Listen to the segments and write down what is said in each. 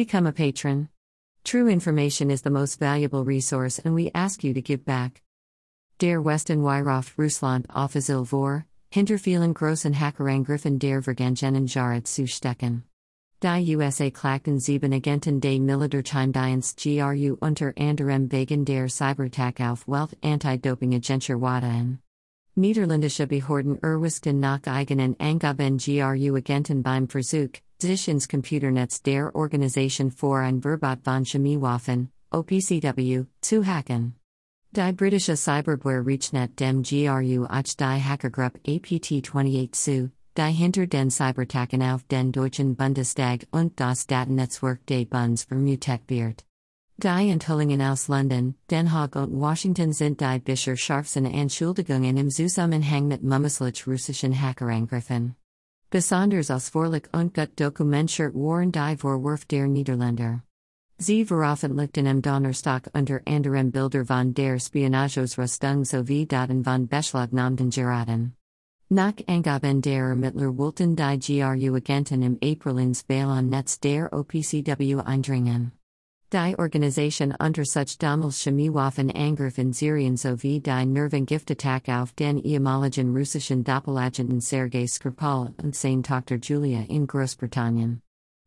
Become a patron. True information is the most valuable resource, and we ask you to give back. Der Westen Weihrauft Russland Offizil vor, hinter vielen großen Hackerangriffen der Vergangenen Jahre zu stecken. Die USA klagten sieben Agenten des Militärgeheimdienst GRU unter anderem wegen der Cyberattack auf Welt Anti-Doping-Agentur WADA Niederländische Behörden erwischten nach eigenen Angaben GRU Agenten beim Versuch, sich ins Computernetz der Organisation für ein Verbot von Chemiewaffen, OPCW, zu hacken. Die britische Cyberware Reachnet dem GRU auch die Hackergruppe APT28 zu, die hinter den Cyberattacken auf den Deutschen Bundestag und das Datennetzwerk des Bundes vermutet wird. Die Enthüllungen aus London, Den Haag und Washington sind die Bisher scharfsten Anschuldigungen im Zusammenhang mit mutmaßlich russischen Hackerangriffen. Besonders ausführlich und gut dokumentiert waren die Vorwürfe der Niederländer. Sie veröffentlichten am Donnerstag unter anderem Bilder von der Spionageausrüstung sowie Daten von beschlagnahmten Geraten. Nach Angaben der Ermittler wollten die GRU-Agenten im April ins WLAN Netz der OPCW eindringen. Die Organisation unter such damals Chemiewaffen Angriff in Syrien sowie die Nervengiftattack auf den ehemaligen russischen Doppelagenten Sergei Skripal und seine Tochter Julia in Großbritannien.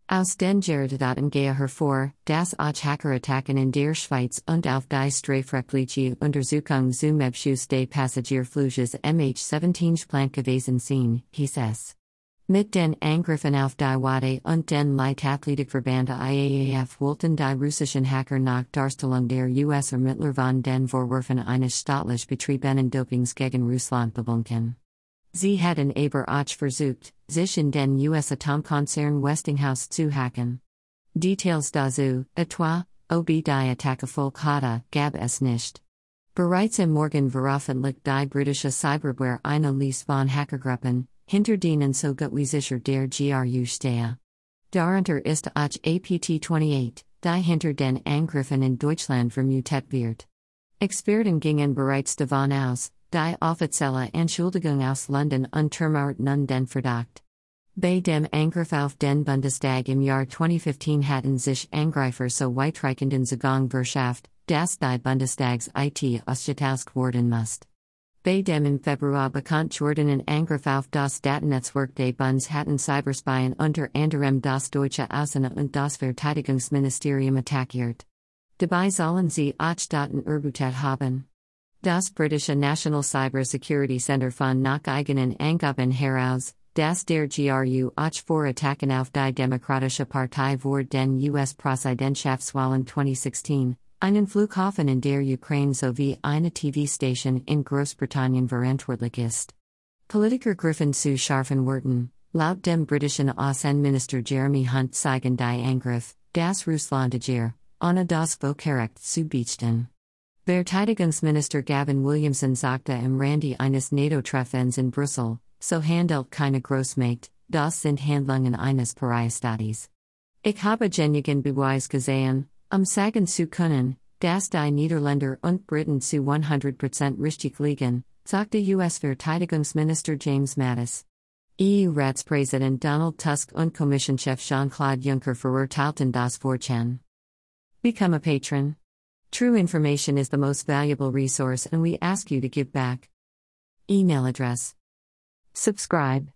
Aus den Geradaten gehe hervor, das auch Hackerattacken in der Schweiz und auf die strafrechtliche Untersuchung zum Abschuss des Passagierfluges MH17 geplant gewesen sind, hieß es. Mit den Angriffen auf die WADA und den Leichtathletikverband IAAF wollten die russischen Hacker nach Darstellung der US-Ermittler von den Vorwürfen eines staatlich betriebenen Dopings gegen Russland bebunken. Sie hätten aber auch versucht, sich in den US-Atomkonzern Westinghouse zu hacken. Details dazu, etwa, ob die Attacke Volk hatte, gab es nicht. Bereits im Morgen veröffentlicht die britische Cyberware eine Liste von Hackergruppen, hinter denen so gut wie sicher der GRU stehe. Darunter ist auch APT28, die hinter den Angriffen in Deutschland vermutet wird. Experten gingen bereits davon aus, die offizielle Anschuldigung aus London untermauert nun den Verdacht. Bei dem Angriff auf den Bundestag im Jahr 2015 hatten sich Angreifer so weitreichenden Zugang verschafft, dass die Bundestags IT ausgetauscht worden musste. Bei dem im Februar bekannt gewordenen Angriff auf das Datennetzwerk des Bundes hatten Cyberspien unter anderem das deutsche Außen- und das Verteidigungsministerium attackiert. Dabei sollen sie auch Daten erbutet haben. Das britische National Cyber Security Center von nach eigenen Angaben heraus, das der GRU auch vor Attacken auf die Demokratische Partei vor den US-Präsidentschaftswahlen 2016, einen Flughafen in der Ukraine sowie eine TV-Station in Großbritannien verantwortlich ist. Politiker Griffin zu scharfen Worten, laut dem britischen Außenminister Jeremy Hunt zeigen die Angriff, das Russlandagier, ohne das Völkerrecht zu beichten. Verteidigungsminister Gavin Williamson sagte im Randy eines NATO-Treffens in Brüssel, so handelt keine Großmacht, das sind Handlungen eines Pariastaates. Ich habe genigen Beweis gesehen, um sagen zu können, dass die Niederländer und Briten zu 100% richtig liegen, sagte US-Verteidigungsminister James Mattis. EU-Ratspräsident Donald Tusk und Kommissionschef Jean-Claude Juncker verurteilten das Vorchen. Become a patron. True information is the most valuable resource and we ask you to give back. Email address. Subscribe.